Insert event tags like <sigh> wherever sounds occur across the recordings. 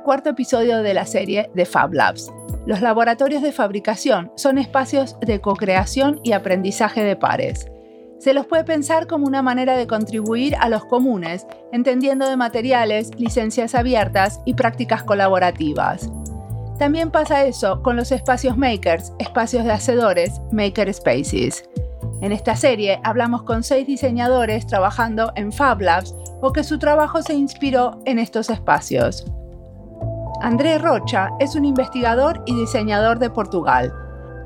El cuarto episodio de la serie de Fab Labs. Los laboratorios de fabricación son espacios de co-creación y aprendizaje de pares. Se los puede pensar como una manera de contribuir a los comunes, entendiendo de materiales, licencias abiertas y prácticas colaborativas. También pasa eso con los espacios makers, espacios de hacedores, maker spaces. En esta serie hablamos con seis diseñadores trabajando en Fab Labs o que su trabajo se inspiró en estos espacios. André Rocha es un investigador y diseñador de Portugal.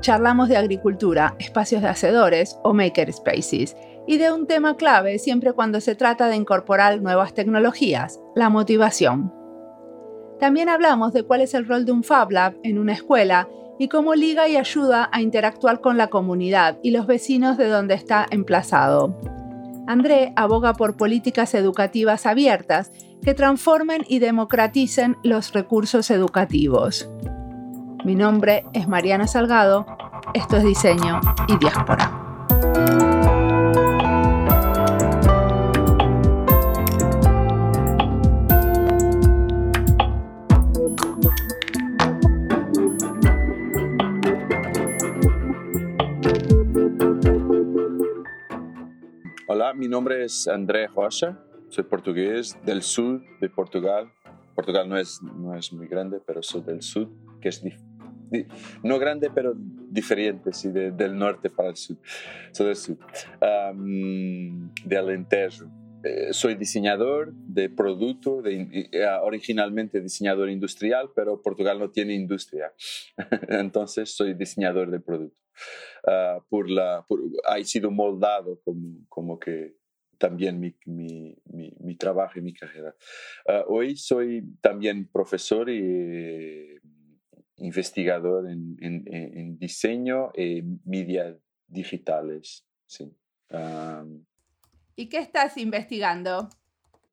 Charlamos de agricultura, espacios de hacedores o maker spaces y de un tema clave siempre cuando se trata de incorporar nuevas tecnologías, la motivación. También hablamos de cuál es el rol de un Fab Lab en una escuela y cómo liga y ayuda a interactuar con la comunidad y los vecinos de donde está emplazado. André aboga por políticas educativas abiertas que transformen y democraticen los recursos educativos. Mi nombre es Mariana Salgado, esto es Diseño y Diáspora. Hola, mi nombre es André Rocha, soy portugués del sur de Portugal. Portugal no es, no es muy grande, pero soy del sur, que es no grande, pero diferente, sí, del norte para el sur. Soy del sur, de Alentejo. Eh, soy diseñador de producto, de, ah, originalmente diseñador industrial, pero Portugal no tiene industria. <laughs> Entonces soy diseñador de producto. Ah, por la, ha sido moldado como, como que también mi, mi, mi, trabajo y mi carrera. Ah, hoy soy también profesor y investigador en, en, diseño y media digitales. Sí. ¿Y qué estás investigando?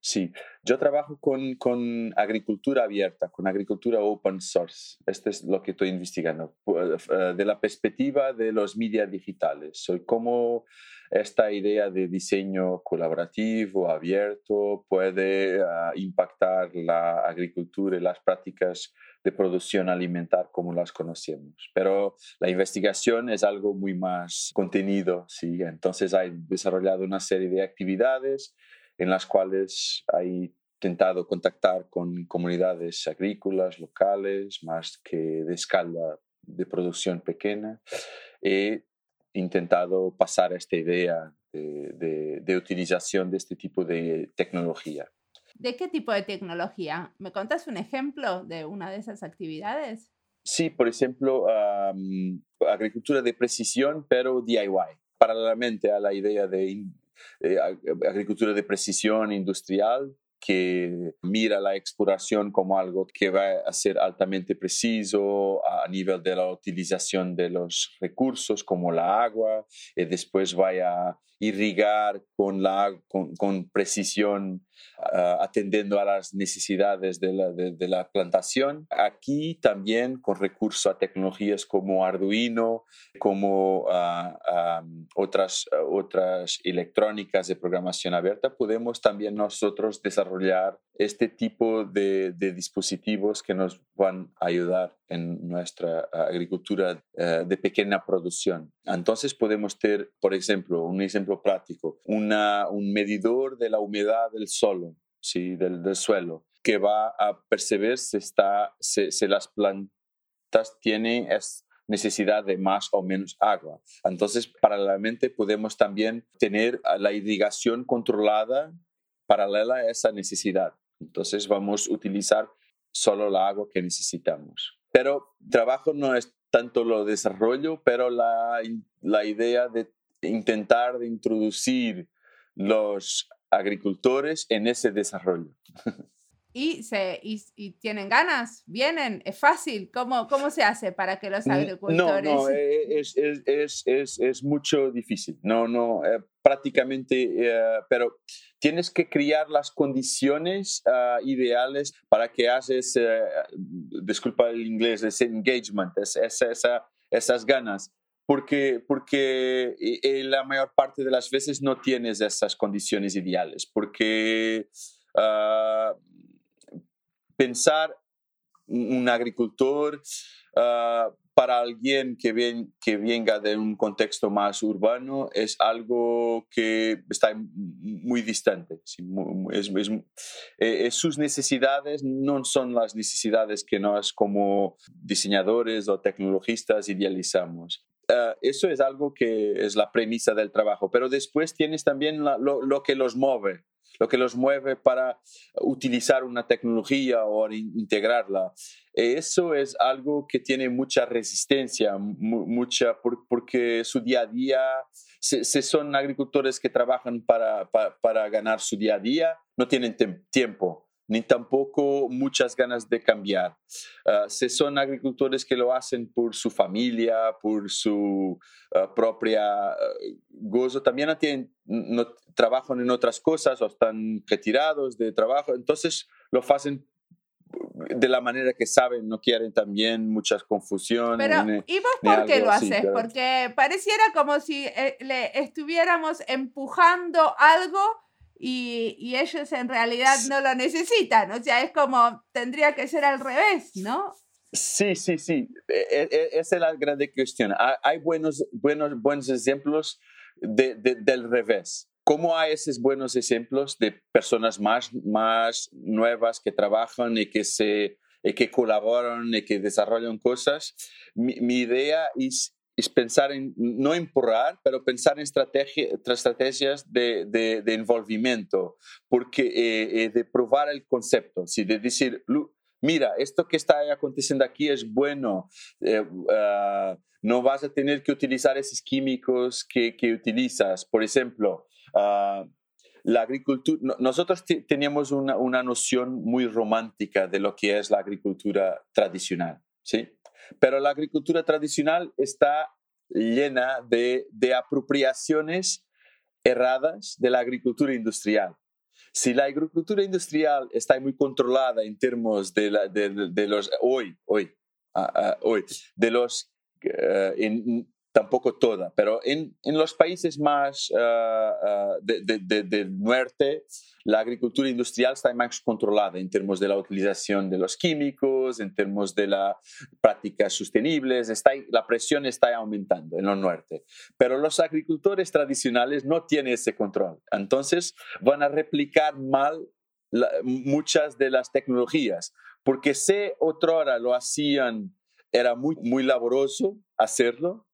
Sí, yo trabajo con, con, agricultura abierta, con agricultura open source. Este es lo que estoy investigando. Eh, de la perspectiva de los medios digitales, soy cómo esta idea de diseño colaborativo, abierto, puede ah, impactar la agricultura y las prácticas de producción alimentar como las conocemos. Pero la investigación es algo muy más contenido, ¿sí? Entonces hay desarrollado una serie de actividades en las cuales hay intentado contactar con comunidades agrícolas locales, más que de escala de producción pequeña. He intentado pasar esta idea de, de, utilización de este tipo de tecnología. ¿De qué tipo de tecnología? ¿Me contas un ejemplo de una de esas actividades? Sí, por ejemplo, agricultura de precisión, pero DIY. Paralelamente a la idea de eh, agricultura de precisión industrial que mira la exploración como algo que va a ser altamente preciso a nivel de la utilización de los recursos como la agua y después vaya a irrigar con, la, con, con precisión uh, atendiendo a las necesidades de la, de, de la, plantación. Aquí también con recurso a tecnologías como Arduino, como uh, um, otras, uh, otras electrónicas de programación abierta, podemos también nosotros desarrollar este tipo de, de dispositivos que nos van a ayudar en nuestra agricultura de pequeña producción. Entonces podemos tener, por ejemplo, un ejemplo práctico, una, un medidor de la humedad del suelo, ¿sí? del, del suelo, que va a percibir si, está, si, las plantas tienen necesidad de más o menos agua. Entonces, paralelamente podemos también tener la irrigación controlada paralela a esa necesidad. Entonces, vamos a utilizar solo el agua que necesitamos. Pero trabajo no es tanto lo desarrollo, pero la, la idea de intentar de introducir los agricultores en ese desarrollo. <laughs> Y, se, y, tienen ganas, vienen, es fácil. ¿Cómo, ¿Cómo se hace para que los agricultores... No, no, eh, es, es, es, es, mucho difícil. No, no, eh, prácticamente, eh, pero tienes que crear las condiciones ah, ideales para que haces, uh, disculpa el inglés, ese engagement, esa, esas ganas. Porque, porque la mayor parte de las veces no tienes esas condiciones ideales. Porque uh, pensar un agricultor uh, para alguien que, ven, que venga de un contexto más urbano es algo que está muy distante. Es, eh, es, sus necesidades no son las necesidades que nos como diseñadores o tecnologistas idealizamos. Uh, eso es algo que es la premisa del trabajo, pero después tienes también la, lo, lo, que los mueve lo que los mueve para utilizar una tecnología o integrarla. Eso es algo que tiene mucha resistencia, mucha, porque su día a día, se, son agricultores que trabajan para, para, ganar su día a día, no tienen tiempo ni tampoco muchas ganas de cambiar. Uh, si son agricultores que lo hacen por su familia, por su uh, propia uh, gozo, también no, tienen, no trabajan en otras cosas o están retirados de trabajo, entonces lo hacen de la manera que saben, no quieren también muchas confusiones. Pero, ¿y vos por qué lo haces? Porque pareciera como si eh, le estuviéramos empujando algo y, ellos en realidad no lo necesitan. O sea, es como, tendría que ser al revés, ¿no? Sí, sí, sí. E, e, e, esa es la gran cuestión. Hay buenos, buenos, buenos ejemplos de, del revés. ¿Cómo hay esos buenos ejemplos de personas más, más nuevas que trabajan y que, se, y que colaboran y que desarrollan cosas? Mi, mi idea es es pensar en, no empurrar, pero pensar en estrategia, estrategias de, de, de envolvimiento, porque eh, eh, de probar el concepto, ¿sí? de decir, mira, esto que está aconteciendo aquí es bueno, eh, ah, no vas a tener que utilizar esos químicos que, que utilizas. Por ejemplo, uh, la agricultura, nosotros teníamos una, una noción muy romántica de lo que es la agricultura tradicional, ¿sí? Pero la agricultura tradicional está llena de, apropiaciones erradas de la agricultura industrial. Si la agricultura industrial está muy controlada en términos de, los hoy, hoy, ah, ah, hoy, de los eh, tampoco toda, pero en, en los países más uh, del norte, la agricultura industrial está más controlada en términos de la utilización de los químicos, en términos de las prácticas sostenibles, está, la presión está aumentando en el norte. Pero los agricultores tradicionales no tienen ese control, entonces van a replicar mal muchas de las tecnologías, porque si otra hora lo hacían, era muy, muy laboroso hacerlo,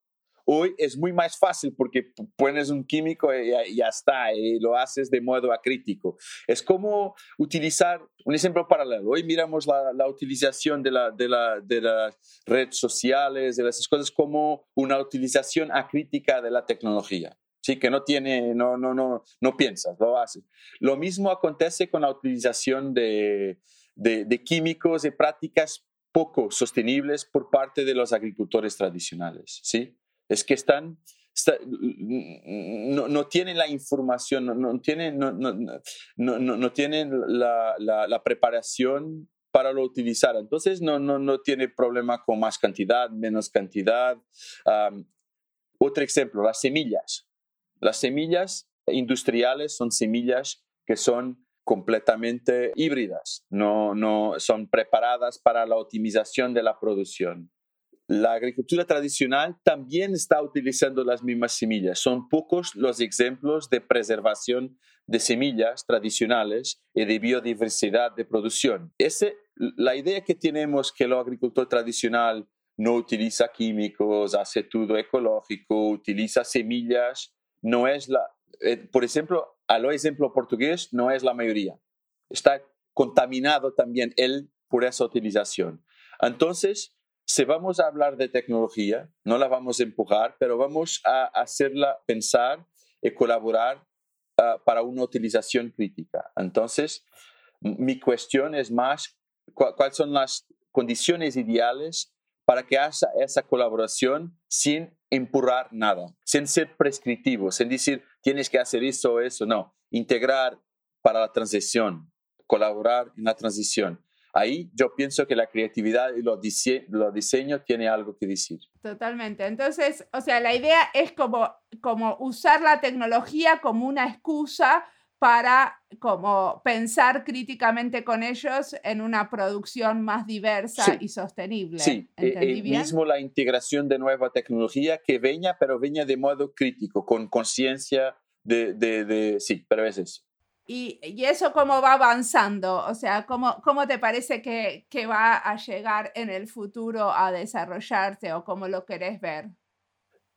Hoy es muy más fácil porque pones un químico y ya, está, y lo haces de modo acrítico. Es como utilizar un ejemplo paralelo. Hoy miramos la, utilización de, la, de, la, de las redes sociales, de esas cosas, como una utilización acrítica de la tecnología. Sí, que no tiene, no, no, no, no piensas, lo haces. Lo mismo acontece con la utilización de, de, de químicos y prácticas poco sostenibles por parte de los agricultores tradicionales, ¿sí? Es que están, no, tienen la información, no, tienen, no, tienen la, preparación para lo utilizar. Entonces no, no, no tiene problema con más cantidad, menos cantidad. otro ejemplo, las semillas. Las semillas industriales son semillas que son completamente híbridas, no, no son preparadas para la optimización de la producción. La agricultura tradicional también está utilizando las mismas semillas. Son pocos los ejemplos de preservación de semillas tradicionales y de biodiversidad de producción. Ese, la idea que tenemos que el agricultor tradicional no utiliza químicos, hace todo ecológico, utiliza semillas, no es la, eh, por ejemplo, a lo ejemplo portugués, no es la mayoría. Está contaminado también él por esa utilización. Entonces, si vamos a hablar de tecnología, no la vamos a empujar, pero vamos a hacerla pensar y colaborar ah, para una utilización crítica. Entonces, mi cuestión es más, ¿cuáles son las condiciones ideales para que haya esa colaboración sin empujar nada, sin ser prescriptivo, sin decir tienes que hacer eso o eso, no, integrar para la transición, colaborar en la transición. Ahí yo pienso que la creatividad y los, diseños diseño tiene algo que decir. Totalmente. Entonces, o sea, la idea es como, como usar la tecnología como una excusa para como pensar críticamente con ellos en una producción más diversa y sostenible. Sí, e, ¿Entendí bien? mismo la integración de nueva tecnología que venga, pero venga de modo crítico, con conciencia de, de, de, sí, pero es eso. ¿Y, y eso cómo va avanzando? O sea, ¿cómo, cómo te parece que, que, va a llegar en el futuro a desarrollarse o cómo lo querés ver?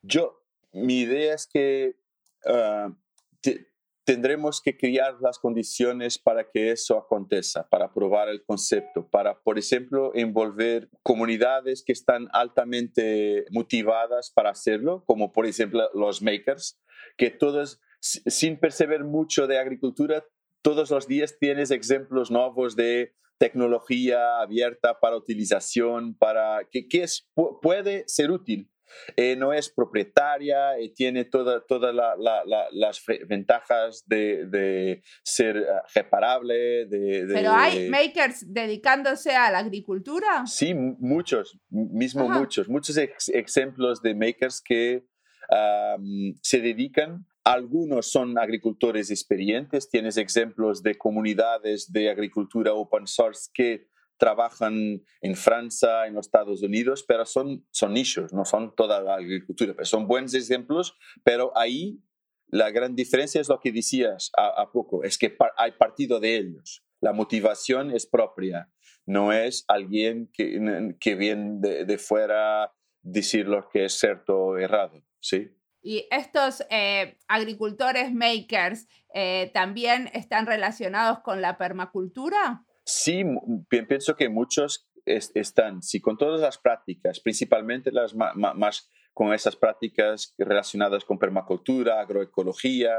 Yo, mi idea es que uh, tendremos que crear las condiciones para que eso acontezca, para probar el concepto, para, por ejemplo, envolver comunidades que están altamente motivadas para hacerlo, como por ejemplo los makers, que todos sin perceber mucho de agricultura, todos los días tienes ejemplos nuevos de tecnología abierta para utilización, para que, que es, puede ser útil. Eh, no es propietaria, eh, tiene todas toda las ventajas de, de, ser ah, reparable. De, ¿Pero hay makers dedicándose a la agricultura? Sí, muchos, mismo muchos, muchos ejemplos de makers que se dedican algunos son agricultores experientes, tienes ejemplos de comunidades de agricultura open source que trabajan en Francia, en los Estados Unidos, pero son, son nichos, no son toda la agricultura, pero son buenos ejemplos, pero ahí la gran diferencia es lo que decías a, poco, es que hay partido de ellos. La motivación es propia, no es alguien que, que viene de, de fuera decir lo que es cierto o errado, ¿sí? Y estos eh, agricultores makers eh, también están relacionados con la permacultura. Sí, pienso que muchos están, sí, con todas las prácticas, principalmente las más, con esas prácticas relacionadas con permacultura, agroecología.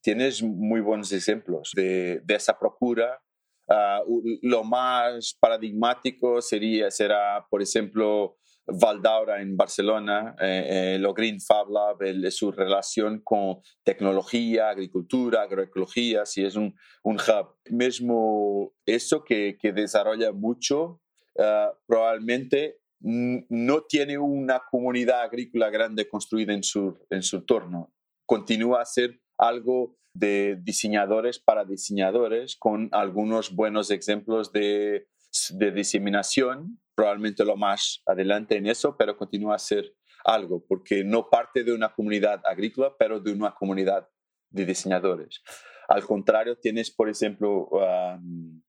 Tienes muy buenos ejemplos de, esa procura. Ah, lo más paradigmático sería, será, por ejemplo, Valdaura en Barcelona, eh, eh, lo Green Fab Lab, su relación con tecnología, agricultura, agroecología, si es un, un hub. Mismo eso que, que desarrolla mucho, ah, probablemente no tiene una comunidad agrícola grande construida en su, en su entorno. Continúa a ser algo de diseñadores para diseñadores con algunos buenos ejemplos de, de diseminación probablemente lo más adelante en eso, pero continúa a ser algo, porque no parte de una comunidad agrícola, pero de una comunidad de diseñadores. Al contrario, tienes, por ejemplo, um,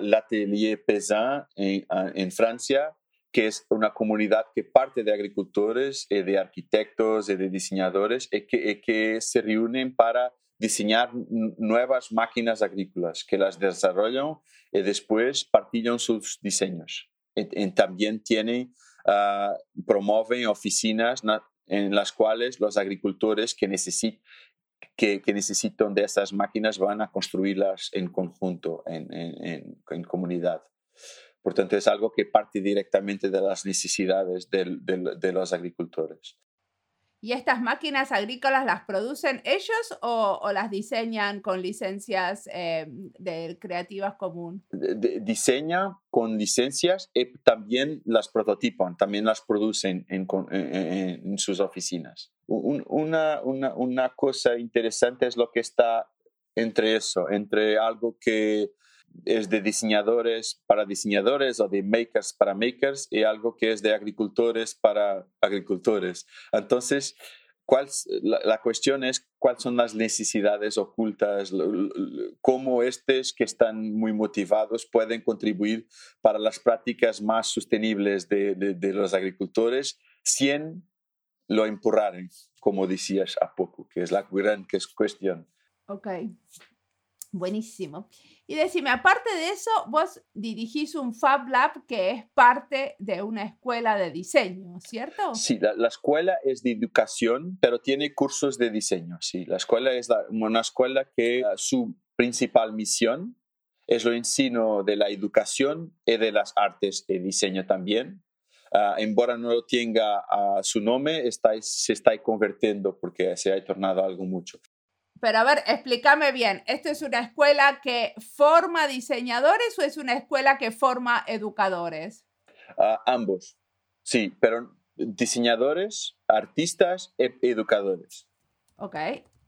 l'Atelier Paysan en, en, Francia, que es una comunidad que parte de agricultores, y de arquitectos y de diseñadores y que, y que se reúnen para diseñar nuevas máquinas agrícolas, que las desarrollan y después partillan sus diseños también tiene, uh, promueven oficinas en las cuales los agricultores que, que, que, necesitan de esas máquinas van a construirlas en conjunto, en, en, en, comunidad. Por tanto, es algo que parte directamente de las necesidades de los agricultores. ¿Y estas máquinas agrícolas las producen ellos o, las diseñan con licencias eh, de creativas común? diseña con licencias y también las prototipan, también las producen en, sus oficinas. una, una, una cosa interesante es lo que está entre eso, entre algo que es de diseñadores para diseñadores o de makers para makers y algo que es de agricultores para agricultores. Entonces, ¿cuál, la, cuestión es cuáles son las necesidades ocultas, cómo estos que están muy motivados pueden contribuir para las prácticas más sostenibles de, de, los agricultores sin lo empurraren, como decías a poco, que es la gran cuestión. Ok, buenísimo. Y decime, aparte de eso, vos dirigís un Fab Lab que es parte de una escuela de diseño, ¿cierto? Sí, la, escuela es de educación, pero tiene cursos de diseño. Sí, la escuela es una escuela que ah, su principal misión es lo ensino de la educación y de las artes y diseño también. Uh, embora no tenga uh, su nombre, está, se está convirtiendo porque se ha tornado algo mucho. Pero a ver, explícame bien, ¿esto es una escuela que forma diseñadores o es una escuela que forma educadores? Uh, ambos, sí, pero diseñadores, artistas, e educadores. Ok,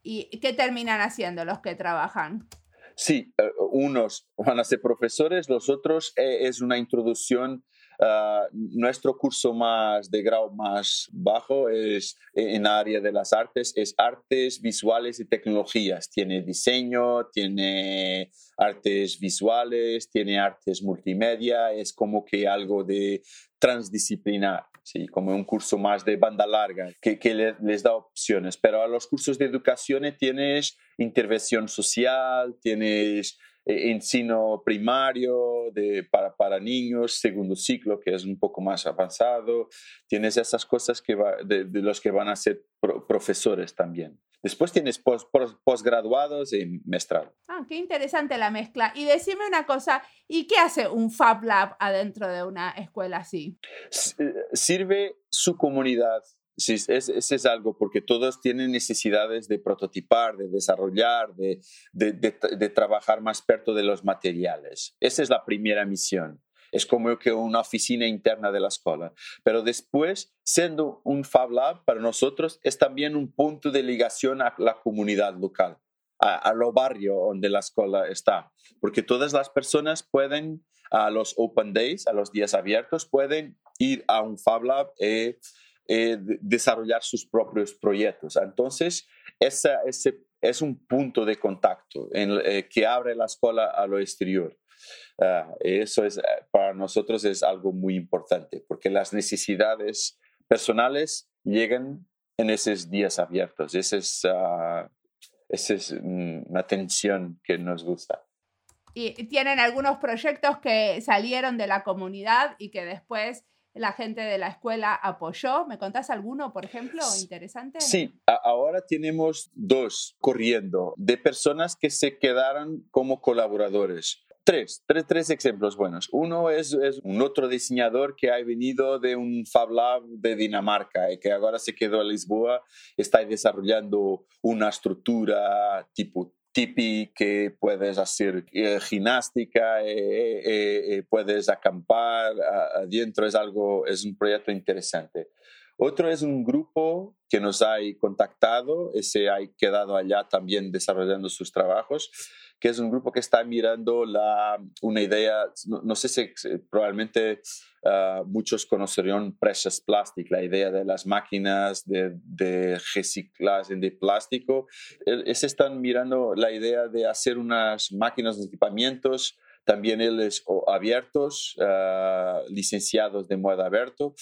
¿y qué terminan haciendo los que trabajan? Sí, eh, unos van a ser profesores, los otros eh, es una introducción Uh, nuestro curso más de grado más bajo es en área de las artes, es artes visuales y tecnologías. Tiene diseño, tiene artes visuales, tiene artes multimedia, es como que algo de transdisciplinar. Sí, como un curso más de banda larga que, que les da opciones. Pero a los cursos de educación tienes intervención social, tienes eh, ensino primario de, para, para, niños, segundo ciclo, que es un poco más avanzado. Tienes esas cosas que de, los que van a ser profesores también. Después tienes posgraduados y mestrado. Ah, qué interesante la mezcla. Y decime una cosa, ¿y qué hace un Fab Lab adentro de una escuela así? Eh, sirve su comunidad Sí, ese es, algo, porque todos tienen necesidades de prototipar, de desarrollar, de, de, trabajar más perto de los materiales. Esa es la primera misión. Es como que una oficina interna de la escuela. Pero después, siendo un Fab Lab para nosotros, es también un punto de ligación a la comunidad local, a, a lo barrio donde la escuela está. Porque todas las personas pueden, a los Open Days, a los días abiertos, pueden ir a un Fab Lab y eh, desarrollar sus propios proyectos. Entonces, ese es un punto de contacto en, eh, que abre la escuela a lo exterior. Ah, eso es, eh, para nosotros es algo muy importante, porque las necesidades personales llegan en esos días abiertos. Esa es, uh, esa es una tensión que nos gusta. Y tienen algunos proyectos que salieron de la comunidad y que después la gente de la escuela apoyó. ¿Me contás alguno, por ejemplo, interesante? Sí, ahora tenemos dos corriendo de personas que se quedaron como colaboradores. Tres, tres, tres ejemplos buenos. Uno es, es, un otro diseñador que ha venido de un Fab Lab de Dinamarca y que ahora se quedó en Lisboa, está desarrollando una estructura tipo tipi que puedes hacer eh, gimnástica, eh, eh, puedes acampar adentro, es algo, es un proyecto interesante. Otro es un grupo que nos ha contactado, ese ha quedado allá también desarrollando sus trabajos, que es un grupo que está mirando la, una idea, no, sé si probablemente ah, muchos conocerían Precious Plastic, la idea de las máquinas de, de reciclaje de plástico. Es están mirando la idea de hacer unas máquinas de equipamientos también ellos abiertos, uh, licenciados de modo abierto,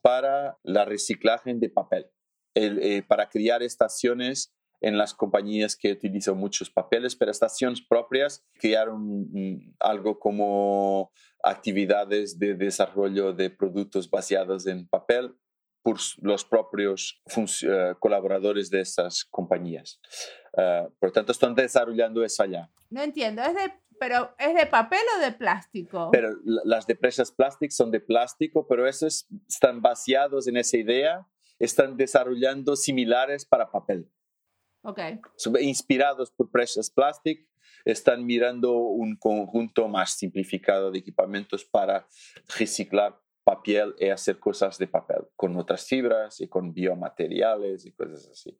para la reciclaje de papel, eh, para crear estaciones en las compañías que utilizan muchos papeles, pero estaciones propias crearon algo como actividades de desarrollo de productos basados en papel por los propios eh, colaboradores de esas compañías. Uh, por tanto, están desarrollando eso allá. No entiendo, ¿es de pero ¿es de papel o de plástico? Pero las de Precious Plastic son de plástico, pero esos están vaciados en esa idea, están desarrollando similares para papel. Ok. inspirados por Precious Plastic, están mirando un conjunto más simplificado de equipamientos para reciclar papel y hacer cosas de papel con otras fibras y con biomateriales y cosas así.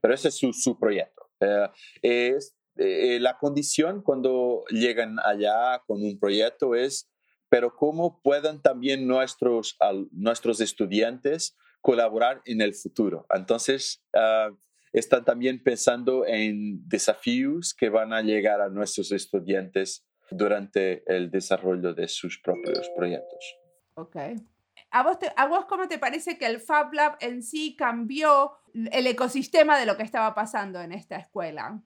Pero ese es su, su proyecto. Eh, es, eh, la condición cuando llegan allá con un proyecto es, pero cómo puedan también nuestros, nuestros estudiantes colaborar en el futuro. Entonces, ah, están también pensando en desafíos que van a llegar a nuestros estudiantes durante el desarrollo de sus propios proyectos. Ok. ¿A vos, ¿A vos cómo te parece que el Fab Lab en sí cambió el ecosistema de lo que estaba pasando en esta escuela?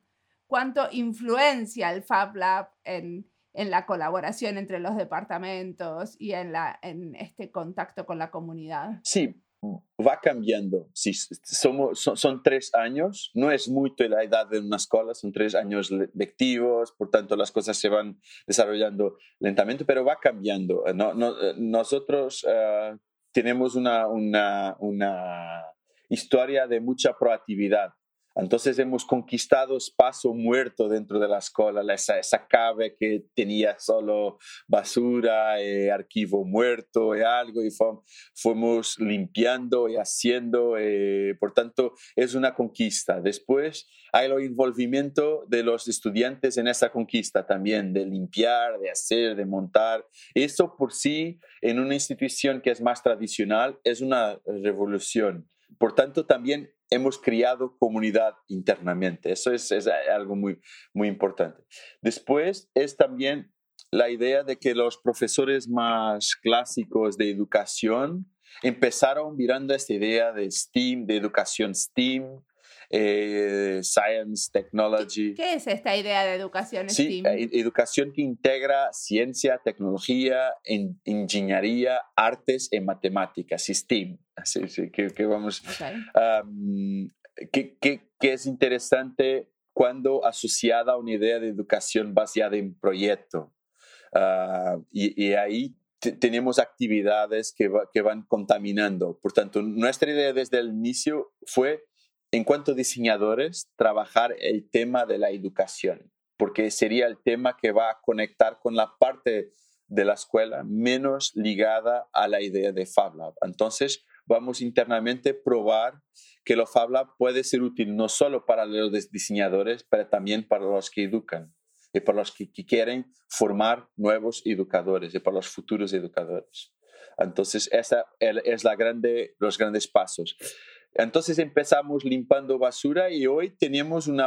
cuánto influencia el Fab Lab en, en la colaboración entre los departamentos y en, la, en este contacto con la comunidad. Sí, va cambiando. Sí, somos, son, tres años, no es mucho la edad de una escuela, son tres años lectivos, por tanto las cosas se van desarrollando lentamente, pero va cambiando. No, no, nosotros uh, tenemos una, una, una historia de mucha proactividad Entonces hemos conquistado espacio muerto dentro de la escuela, esa, esa cave que tenía solo basura, eh, archivo muerto y algo, y fuimos limpiando y haciendo, eh, por tanto es una conquista. Después hay el envolvimiento de los estudiantes en esa conquista también, de limpiar, de hacer, de montar. Eso por sí, en una institución que es más tradicional, es una revolución. Por tanto, también hemos creado comunidad internamente. Eso es, algo muy, muy importante. Después es también la idea de que los profesores más clásicos de educación empezaron mirando esta idea de STEAM, de educación STEAM, eh, Science, Technology. ¿Qué, es esta idea de educación STEAM? Sí, educación que integra ciencia, tecnología, ingeniería, artes y matemáticas, STEAM. Así, que, vamos. que, es interesante cuando asociada a una idea de educación basada en proyecto. Ah, y, ahí tenemos actividades que, que van contaminando. Por tanto, nuestra idea desde el inicio fue en cuanto a diseñadores, trabajar el tema de la educación, porque sería el tema que va a conectar con la parte de la escuela menos ligada a la idea de FabLab. Entonces, vamos internamente a probar que lo FabLab puede ser útil no solo para los diseñadores, pero también para los que educan y para los que, quieren formar nuevos educadores y para los futuros educadores. Entonces, esa es la grande, los grandes pasos. Entonces empezamos limpiando basura y hoy tenemos un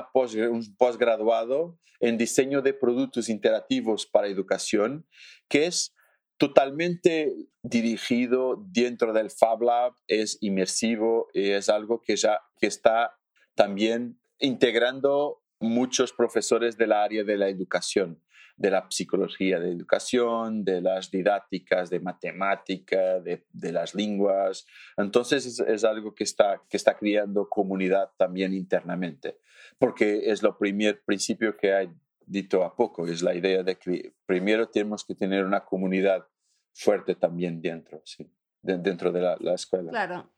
posgraduado en diseño de productos interactivos para educación que es totalmente dirigido dentro del Fab Lab, es inmersivo y es algo que ya que está también integrando muchos profesores del área de la educación de la psicología de educación, de las didácticas de matemática, de, las lenguas. Entonces es, algo que está, que está creando comunidad también internamente, porque es lo primer principio que hay dicho a poco, es la idea de que primero tenemos que tener una comunidad fuerte también dentro, sí, dentro de la, escuela. Claro.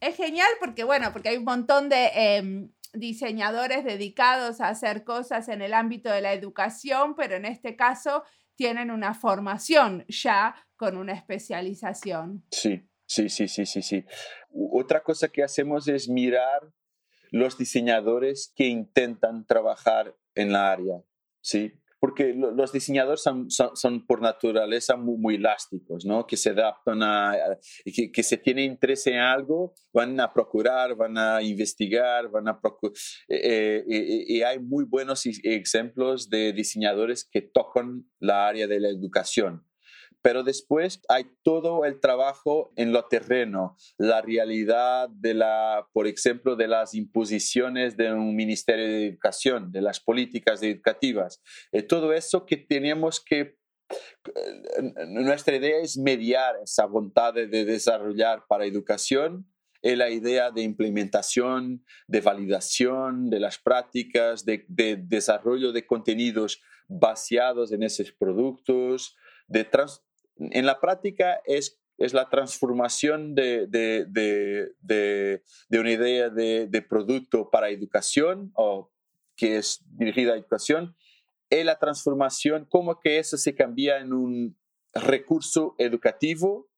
Es genial porque, bueno, porque hay un montón de... Em, diseñadores dedicados a hacer cosas en el ámbito de la educación, pero en este caso tienen una formación ya con una especialización. Sí, sí, sí, sí, sí, sí. Otra cosa que hacemos es mirar los diseñadores que intentan trabajar en la área, ¿sí? Porque los diseñadores son, son, por naturaleza muy, muy, elásticos, ¿no? que se adaptan a, que, que, se tiene interés en algo, van a procurar, van a investigar, van a procurar, eh, eh, y hay muy buenos ejemplos de diseñadores que tocan la área de la educación pero después hay todo el trabajo en lo terreno, la realidad de la, por ejemplo, de las imposiciones de un ministerio de educación, de las políticas educativas, eh, todo eso que tenemos que eh, nuestra idea es mediar esa voluntad de desarrollar para educación y la idea de implementación, de validación de las prácticas, de, de desarrollo de contenidos basados en esos productos, de trans, en la práctica es, es la transformación de, de, de, de una idea de, producto para educación o que es dirigida a educación, y la transformación, cómo que eso se cambia en un recurso educativo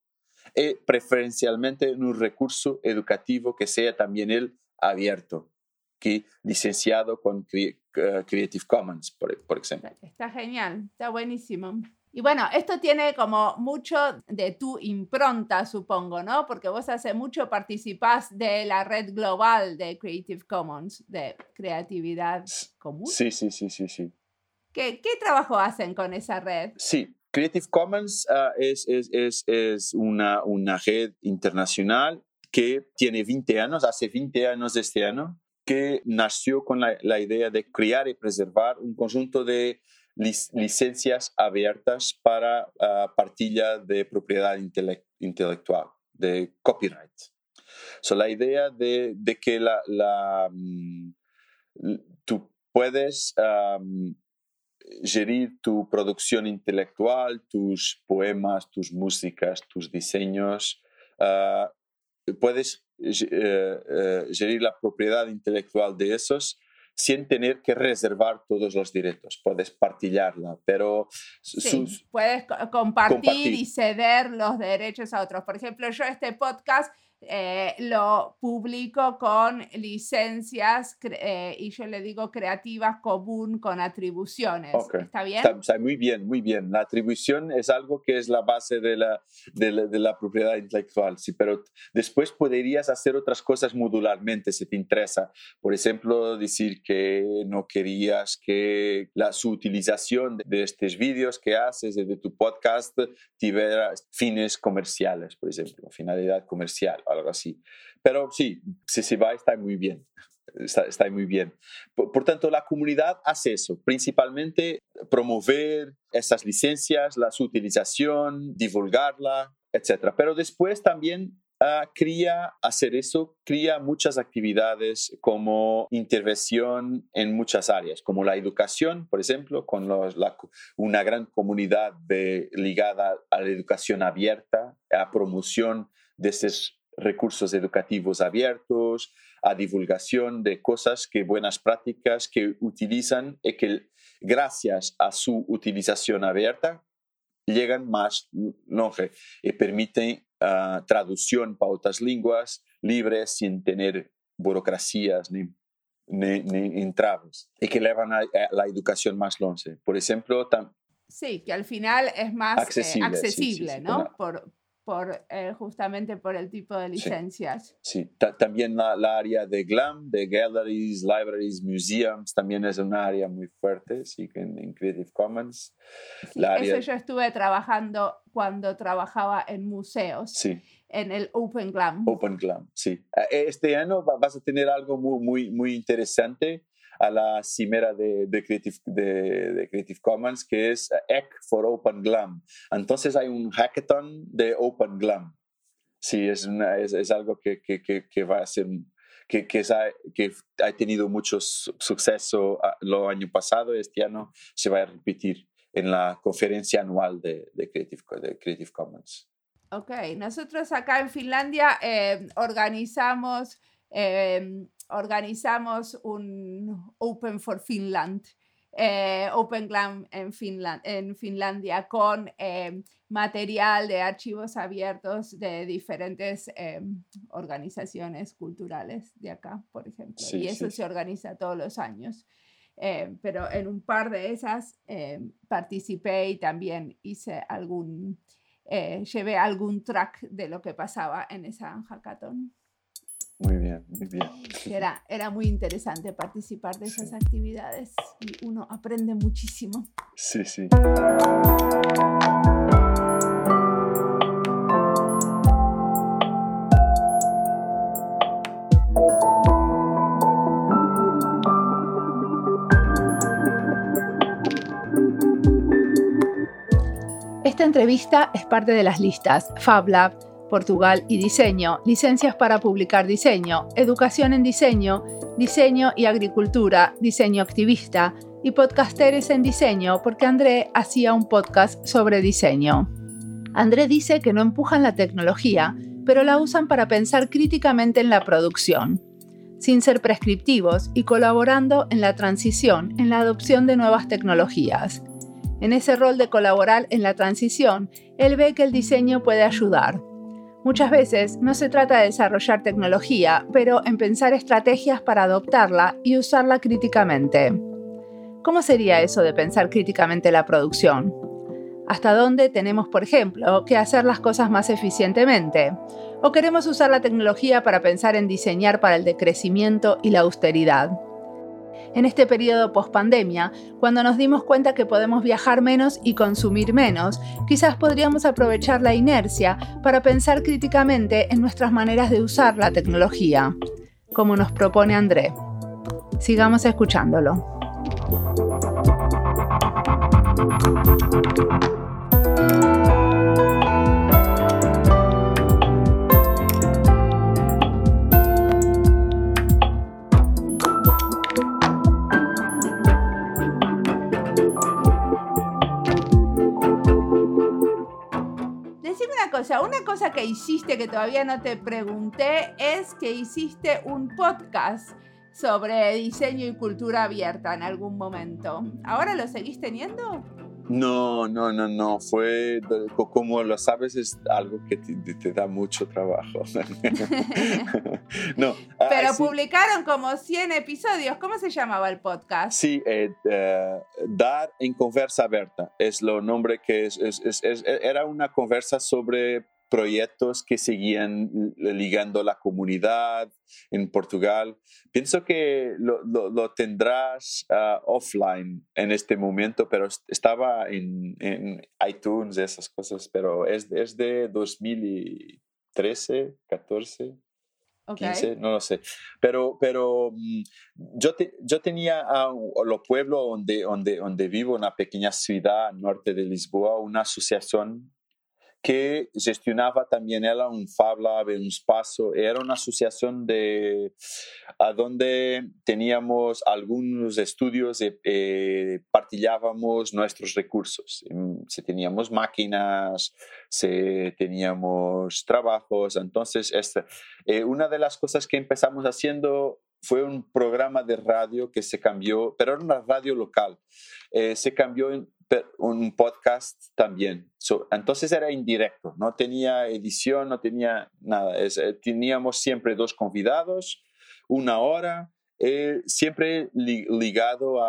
y preferencialmente en un recurso educativo que sea también el abierto, que licenciado con Creative Commons, por, por ejemplo. Está genial, está buenísimo. Y bueno, esto tiene como mucho de tu impronta, supongo, ¿no? Porque vos hace mucho participás de la red global de Creative Commons, de creatividad común. Sí, sí, sí, sí, sí. ¿Qué, qué trabajo hacen con esa red? Sí, Creative Commons ah, es, es, es, es una, una red internacional que tiene 20 años, hace 20 años este año, que nació con la, la idea de crear y preservar un conjunto de licencias abiertas para uh, partida de propiedad intelectual, de copyright. So, la idea de, que la, la mm, tú puedes gerir tu producción intelectual, tus poemas, tus músicas, tus diseños, ah, puedes gerir la propiedad intelectual de esos sin tener que reservar todos los derechos. Puedes partillarla, pero... puedes compartir, y ceder los derechos a otros. Por ejemplo, yo este podcast eh, lo publico con licencias eh, y yo le digo creativas común con atribuciones. ¿Está bien? Está, muy bien, muy bien. La atribución es algo que es la base de la, de la, propiedad intelectual, sí, pero después podrías hacer otras cosas modularmente si te interesa. Por ejemplo, decir que no querías que la, su utilización de, estos vídeos que haces, de tu podcast, tuviera fines comerciales, por ejemplo, finalidad comercial algo así. Pero sí, si se va, está muy bien. Está, muy bien. Por, tanto, la comunidad hace eso, principalmente promover esas licencias, la su utilización, divulgarla, etc. Pero después también uh, cría hacer eso, cría muchas actividades como intervención en muchas áreas, como la educación, por ejemplo, con una gran comunidad de, ligada a la educación abierta, a promoción de esos recursos educativos abiertos, a divulgación de cosas que buenas prácticas que utilizan y que gracias a su utilización abierta llegan más longe y permiten uh, traducción para otras lenguas libres sin tener burocracias ni, ni, entraves y que llevan a, la educación más longe. Por ejemplo, Sí, que al final es más accesible, eh, accesible ¿no? Por, por, eh, justamente por el tipo de licencias. Sí, también la, área de GLAM, de Galleries, Libraries, Museums, también es un área muy fuerte, sí, en, Creative Commons. Eso yo estuve trabajando cuando trabajaba en museos. Sí. En el Open Glam. Open Glam, sí. Eh, este año vas a tener algo muy, muy, muy interesante a la cimera de, de, Creative, de, Creative Commons, que es EC for Open Glam. Entonces hay un hackathon de Open Glam. Sí, es, es, algo que, que, que, va a ser, que, que, que ha tenido mucho suceso lo año pasado, este año se va a repetir en la conferencia anual de, de, Creative, de Creative Commons. Ok, nosotros acá en Finlandia eh, organizamos eh, organizamos un Open for Finland, eh, Open Glam en, en Finlandia, con eh, material de archivos abiertos de diferentes eh, organizaciones culturales de acá, por ejemplo. y eso se organiza todos los años. pero en un par de esas participé y también hice algún, llevé algún track de lo que pasaba en esa hackathon. Muy bien, muy bien. Era, era muy interesante participar de esas actividades y uno aprende muchísimo. Sí, sí. Esta entrevista es parte de las listas Fab Lab Portugal y diseño, licencias para publicar diseño, educación en diseño, diseño y agricultura, diseño activista y podcasteres en diseño porque André hacía un podcast sobre diseño. André dice que no empujan la tecnología, pero la usan para pensar críticamente en la producción, sin ser prescriptivos y colaborando en la transición, en la adopción de nuevas tecnologías. En ese rol de colaborar en la transición, él ve que el diseño puede ayudar, Muchas veces no se trata de desarrollar tecnología, pero en pensar estrategias para adoptarla y usarla críticamente. ¿Cómo sería eso de pensar críticamente la producción? ¿Hasta dónde tenemos, por ejemplo, que hacer las cosas más eficientemente? ¿O queremos usar la tecnología para pensar en diseñar para el decrecimiento y la austeridad? En este periodo post-pandemia, cuando nos dimos cuenta que podemos viajar menos y consumir menos, quizás podríamos aprovechar la inercia para pensar críticamente en nuestras maneras de usar la tecnología, como nos propone André. Sigamos escuchándolo. Cosa, una cosa que hiciste que todavía no te pregunté es que hiciste un podcast sobre diseño y cultura abierta en algún momento. ¿Ahora lo seguís teniendo? No, no, no, no. Fue, como lo sabes, es algo que te, da mucho trabajo. <laughs> no. Pero publicaron como 100 episodios. ¿Cómo se llamaba el podcast? Sí, eh, eh, Dar en Conversa Abierta es lo nombre que es, Era una conversa sobre proyectos que seguían ligando la comunidad en Portugal. Pienso que lo, tendrás ah, offline en este momento, pero estaba en, en iTunes, esas cosas, pero es, es de 2013, 14. 15, no lo sé. Pero, pero mm, yo, yo tenía a, los pueblos donde, donde, donde vivo, una pequeña ciudad norte de Lisboa, una asociación que gestionaba también era un Fab Lab, un espacio, era una asociación de, a donde teníamos algunos estudios y eh, partillábamos nuestros recursos. Si teníamos máquinas, si teníamos trabajos, entonces este, eh, una de las cosas que empezamos haciendo fue un programa de radio que se cambió, pero era una radio local. Eh, se cambió en, un podcast también. entonces era indirecto, no tenía edición, no tenía nada. Eh, teníamos siempre dos convidados, una hora, eh, siempre ligado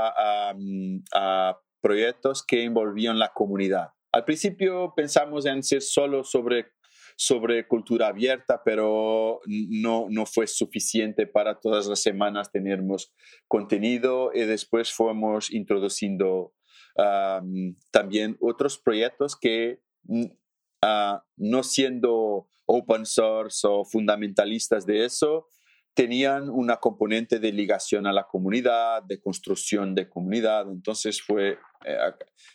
mm, a, proyectos que envolvían la comunidad. Al principio pensamos en ser solo sobre sobre cultura abierta, pero no, no fue suficiente para todas las semanas tenermos contenido y después fuimos introduciendo también otros proyectos que ah, no siendo open source o fundamentalistas de eso, tenían una componente de ligación a la comunidad, de construcción de comunidad. Entonces fue, eh,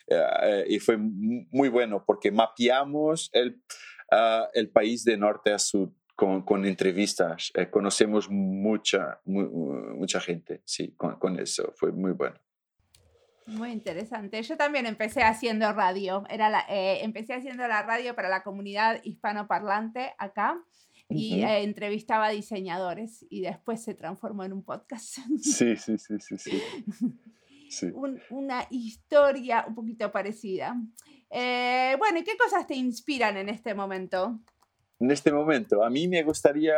eh, y fue muy bueno porque mapeamos el, ah, el país de norte a sur con, entrevistas. Eh, conocemos mucha, mucha gente, sí, con eso. Fue muy bueno. Muy interesante. Yo también empecé haciendo radio. Era la, eh, empecé haciendo la radio para la comunidad hispanoparlante acá y eh, entrevistaba a diseñadores y después se transformó en un podcast. Sí, sí, sí, sí. sí. <laughs> una historia un poquito parecida. Eh, bueno, ¿y qué cosas te inspiran en este momento? En este momento, a mí me gustaría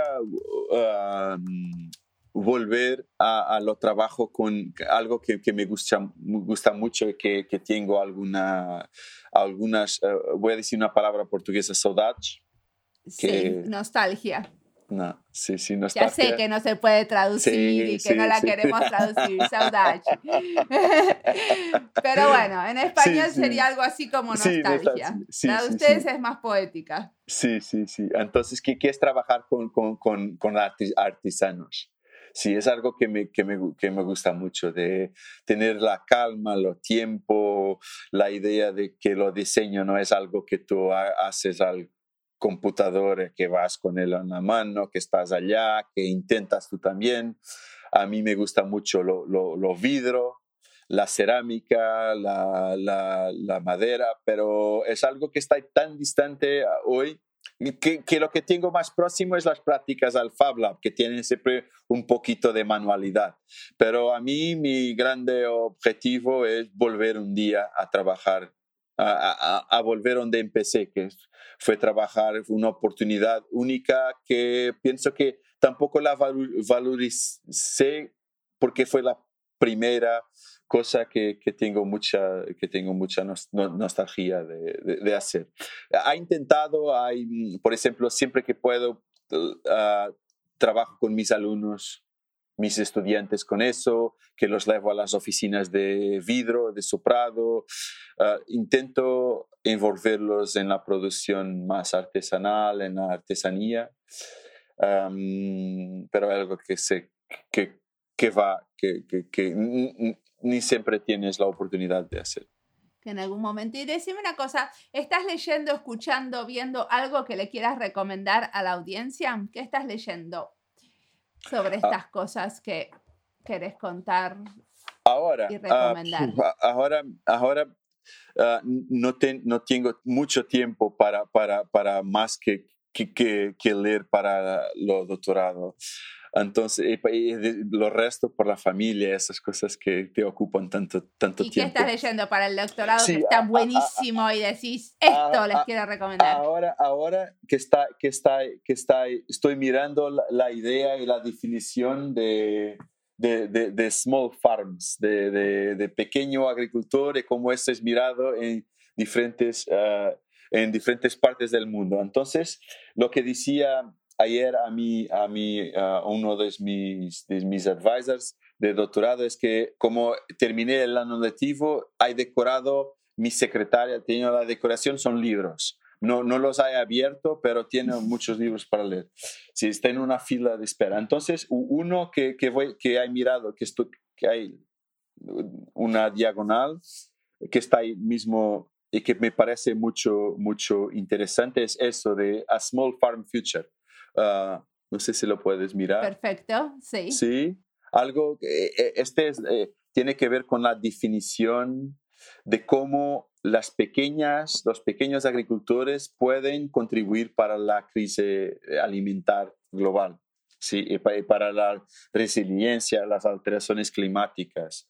volver a, lo trabajo con algo que, que me gusta, gusta mucho que, que, tengo alguna, algunas, eh, voy a decir una palabra portuguesa, saudade. Sí, nostalgia. No, sí, sí, nostalgia. Ya sé que no se puede traducir y que no la queremos traducir, saudade. <laughs> Pero bueno, en español sería algo así como nostalgia. la de ustedes es más poética. Sí, sí, sí. Entonces, ¿qué, qué es trabajar con, con, con, con artesanos? Sí, es algo que me, que me, que me gusta mucho, de tener la calma, lo tiempo, la idea de que lo diseño no es algo que tú haces al computador, que vas con él en la mano, que estás allá, que intentas tú también. A mí me gusta mucho lo, lo, vidro, la cerámica, la, la, la, madera, pero es algo que está tan distante hoy que, lo que tengo más próximo es las prácticas al Fab Lab, que tienen siempre un poquito de manualidad. Pero a mí mi grande objetivo es volver un día a trabajar, a, a, volver donde empecé, que fue trabajar una oportunidad única que pienso que tampoco la valoricé porque fue la primera cosa que, que, tengo mucha, que tengo mucha nostalgia de, de, hacer. Ha intentado, hay, por ejemplo, siempre que puedo, uh, trabajo con mis alumnos, mis estudiantes con eso, que los llevo a las oficinas de vidro, de soprado. Uh, intento envolverlos en la producción más artesanal, en la artesanía, um, pero algo que, se, que, que va, que, que, que ni siempre tienes la oportunidad de hacer. En algún momento. Y decime una cosa, ¿estás leyendo, escuchando, viendo algo que le quieras recomendar a la audiencia? ¿Qué estás leyendo sobre ah. estas cosas que querés contar ahora, y recomendar? <laughs> ahora, ahora ah, no, no tengo mucho tiempo para, para, para más que, que, que, leer para los doctorados. Entonces, y, lo resto por la familia, esas cosas que te ocupan tanto, tanto tiempo. ¿Y qué estás leyendo para el doctorado que está buenísimo y decís, esto les quiero recomendar? Ahora, ahora que, está, que, está, que está, estoy mirando la, la idea y la definición de, de, de, small farms, de, de, pequeño agricultor y cómo esto es mirado en diferentes, ah, en diferentes partes del mundo. Entonces, lo que decía ayer a, mí, a, mí, a uno de mis, de mis advisors de doctorado es que como terminé el año lectivo, hay decorado, mi secretaria tiene la decoración, son libros. No, no los hay abierto, pero tiene muchos libros para leer. Si está en una fila de espera. Entonces, uno que, que, voy, que hay mirado, que, esto, que hay una diagonal, que está ahí mismo y que me parece mucho, mucho interesante, es eso de A Small Farm Future Ah, no sé si lo puedes mirar. Perfecto, sí. Sí, algo, eh, eh, este eh, tiene que ver con la definición de cómo las pequeñas, los pequeños agricultores pueden contribuir para la crisis alimentar global, ¿sí? y para la resiliencia, las alteraciones climáticas.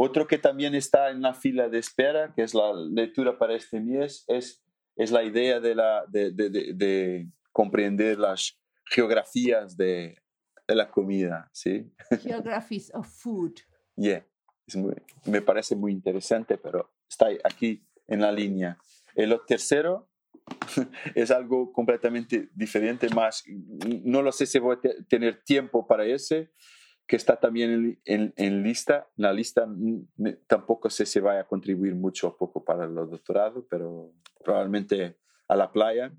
Otro que también está en la fila de espera, que es la lectura para este mes, es, es la idea de, la, de, de, de comprender las geografías de, de la comida, ¿sí? Geographies of food. Yeah, me parece muy interesante, pero está aquí en la línea. El tercero <laughs> es algo completamente diferente, más no lo sé si voy a tener tiempo para ese, que está también en, en, lista. La lista tampoco sé si va a contribuir mucho o poco para el doctorado, pero probablemente a la playa.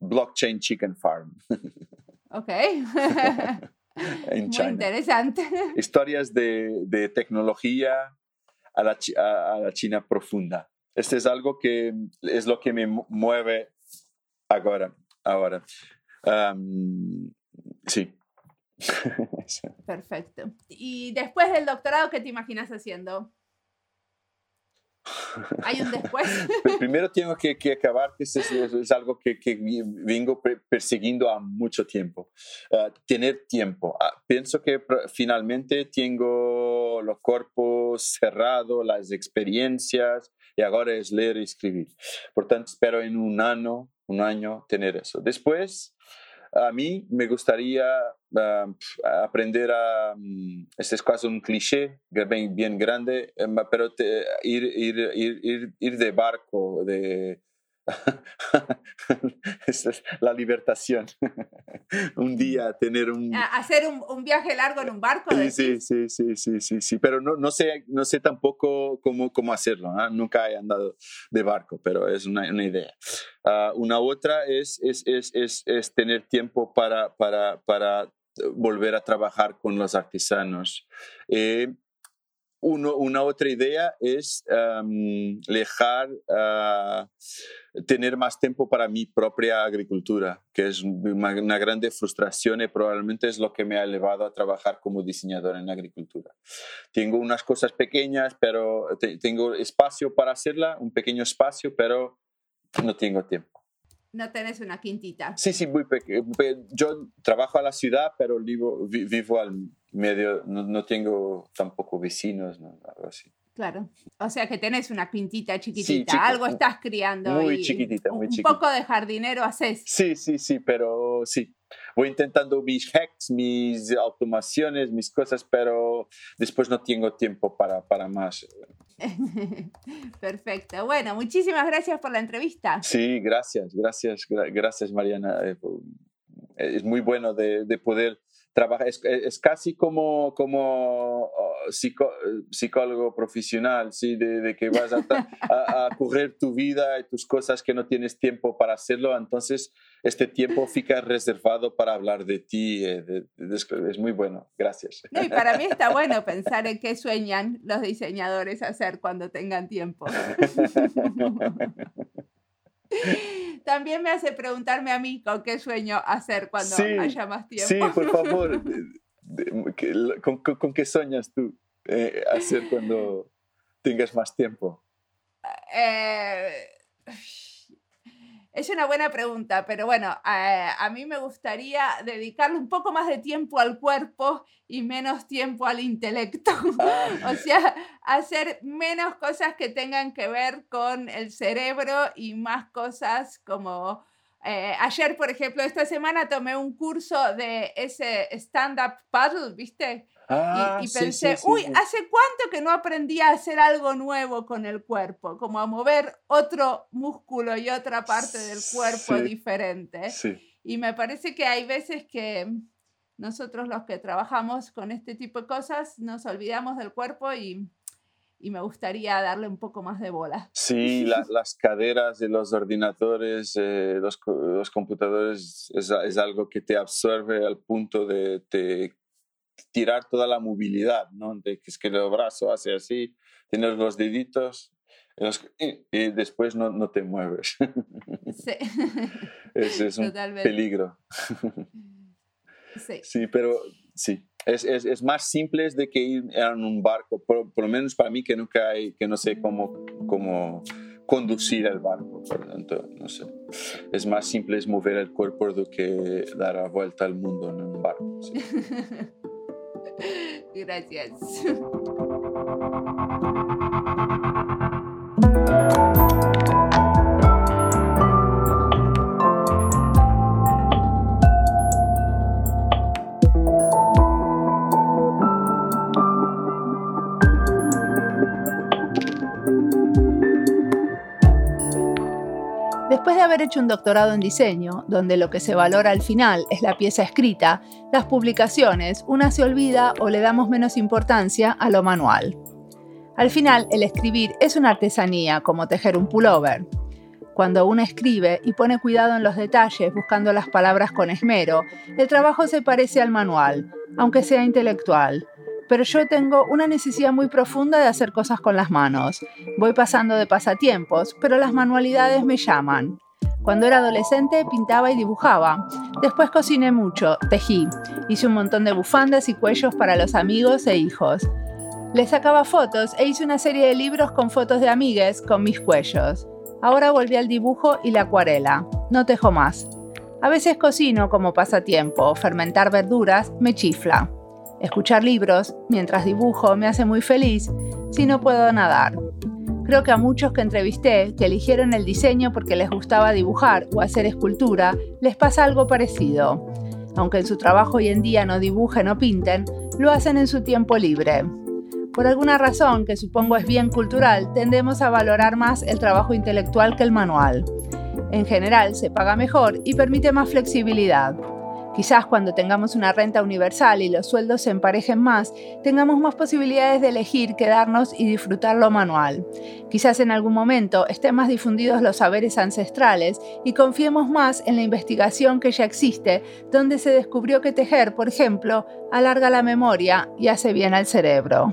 Blockchain Chicken Farm. Ok. <laughs> Muy interesante. Historias de, de tecnología a la, a, la, China profunda. Este es algo que es lo que me mueve ahora. ahora. sí. <laughs> Perfecto. Y después del doctorado, ¿qué te imaginas haciendo? Hay un después. <laughs> Primero tengo que, que acabar, que es, es, algo que, que, vengo persiguiendo a mucho tiempo. Ah, tener tiempo. Uh, pienso que finalmente tengo los cuerpos cerrados, las experiencias, y ahora es leer y escribir. Por tanto, espero en un año, un año tener eso. Después, a mí me gustaría ah, aprender a, mm, este es casi un cliché bien, bien grande, eh, pero ir, ir, ir, ir, de barco, de, <laughs> la libertación. un día tener un... Hacer un, un viaje largo en un barco. Sí, sí, sí, sí, sí, sí, pero no, no, sé, no sé tampoco cómo, cómo hacerlo. ¿ah? Nunca he andado de barco, pero es una, una idea. Ah, una otra es, es, es, es, es tener tiempo para, para, para volver a trabajar con los artesanos. Eh, una otra idea es dejar ah, tener más tiempo para mi propia agricultura, que es una, grande frustración y probablemente es lo que me ha llevado a trabajar como diseñador en agricultura. Tengo unas cosas pequeñas, pero tengo espacio para hacerla, un pequeño espacio, pero no tengo tiempo. No tenés una quintita. Sí, sí, muy pequeño. Yo trabajo a la ciudad, pero vivo, vivo al medio, no, tengo tampoco vecinos, ¿no? algo así. Claro. O sea que tenés una quintita chiquitita, algo estás criando. Muy chiquitita, muy chiquitita. Un poco de jardinero haces. Sí, sí, sí, pero sí. Voy intentando mis hacks, mis automaciones, mis cosas, pero después no tengo tiempo para, para más. <laughs> Perfecto. Bueno, muchísimas gracias por la entrevista. Sí, gracias, gracias, gracias Mariana. Eh, es muy bueno de, de poder es, es, casi como, como oh, psicólogo profesional, ¿sí? De, que vas a, a, correr tu vida y tus cosas que no tienes tiempo para hacerlo, entonces este tiempo fica reservado para hablar de ti, eh, es muy bueno, gracias. y para mí está bueno pensar en qué sueñan los diseñadores hacer cuando tengan tiempo. <laughs> <laughs> También me hace preguntarme a mí con qué sueño hacer cuando haya más tiempo. Sí, por favor. <laughs> ¿Con, qué sueñas tú eh, hacer cuando tengas más tiempo? eh, es una buena pregunta, pero bueno, a, mí me gustaría dedicarle un poco más de tiempo al cuerpo y menos tiempo al intelecto. <laughs> o sea, hacer menos cosas que tengan que ver con el cerebro y más cosas como... Eh, ayer, por ejemplo, esta semana tomé un curso de ese stand-up paddle, ¿viste? Y, y, pensé, uy, ¿hace cuánto que no aprendí a hacer algo nuevo con el cuerpo? Como a mover otro músculo y otra parte del cuerpo diferente. Y me parece que hay veces que nosotros los que trabajamos con este tipo de cosas nos olvidamos del cuerpo y, y me gustaría darle un poco más de bola. Sí, <laughs> las caderas de los ordenadores, eh, los, los, computadores es, es, algo que te absorbe al punto de te tirar toda la movilidad, ¿no? De que es que el brazo hace así, tienes los deditos y después no, no te mueves. <laughs> Sí. es, es un peligro. <laughs> Sí. sí, pero sí, es, es, es, más simple de que ir en un barco, por, por, lo menos para mí que nunca hay, que no sé cómo, cómo conducir el barco, por lo tanto, no sé. Es más simple es mover el cuerpo do que dar la vuelta al mundo en un barco. Sí. <laughs> <laughs> Gracias. Después de haber hecho un doctorado en diseño, donde lo que se valora al final es la pieza escrita, las publicaciones, una se olvida o le damos menos importancia a lo manual. Al final, el escribir es una artesanía, como tejer un pullover. Cuando uno escribe y pone cuidado en los detalles buscando las palabras con esmero, el trabajo se parece al manual, aunque sea intelectual pero yo tengo una necesidad muy profunda de hacer cosas con las manos. Voy pasando de pasatiempos, pero las manualidades me llaman. Cuando era adolescente pintaba y dibujaba. Después cociné mucho, tejí. Hice un montón de bufandas y cuellos para los amigos e hijos. Les sacaba fotos e hice una serie de libros con fotos de amigues con mis cuellos. Ahora volví al dibujo y la acuarela. No tejo más. A veces cocino como pasatiempo. Fermentar verduras me chifla. Escuchar libros mientras dibujo me hace muy feliz si no puedo nadar. Creo que a muchos que entrevisté que eligieron el diseño porque les gustaba dibujar o hacer escultura, les pasa algo parecido. Aunque en su trabajo hoy en día no dibujen o pinten, lo hacen en su tiempo libre. Por alguna razón, que supongo es bien cultural, tendemos a valorar más el trabajo intelectual que el manual. En general, se paga mejor y permite más flexibilidad. Quizás cuando tengamos una renta universal y los sueldos se emparejen más, tengamos más posibilidades de elegir quedarnos y disfrutar lo manual. Quizás en algún momento estén más difundidos los saberes ancestrales y confiemos más en la investigación que ya existe, donde se descubrió que tejer, por ejemplo, alarga la memoria y hace bien al cerebro.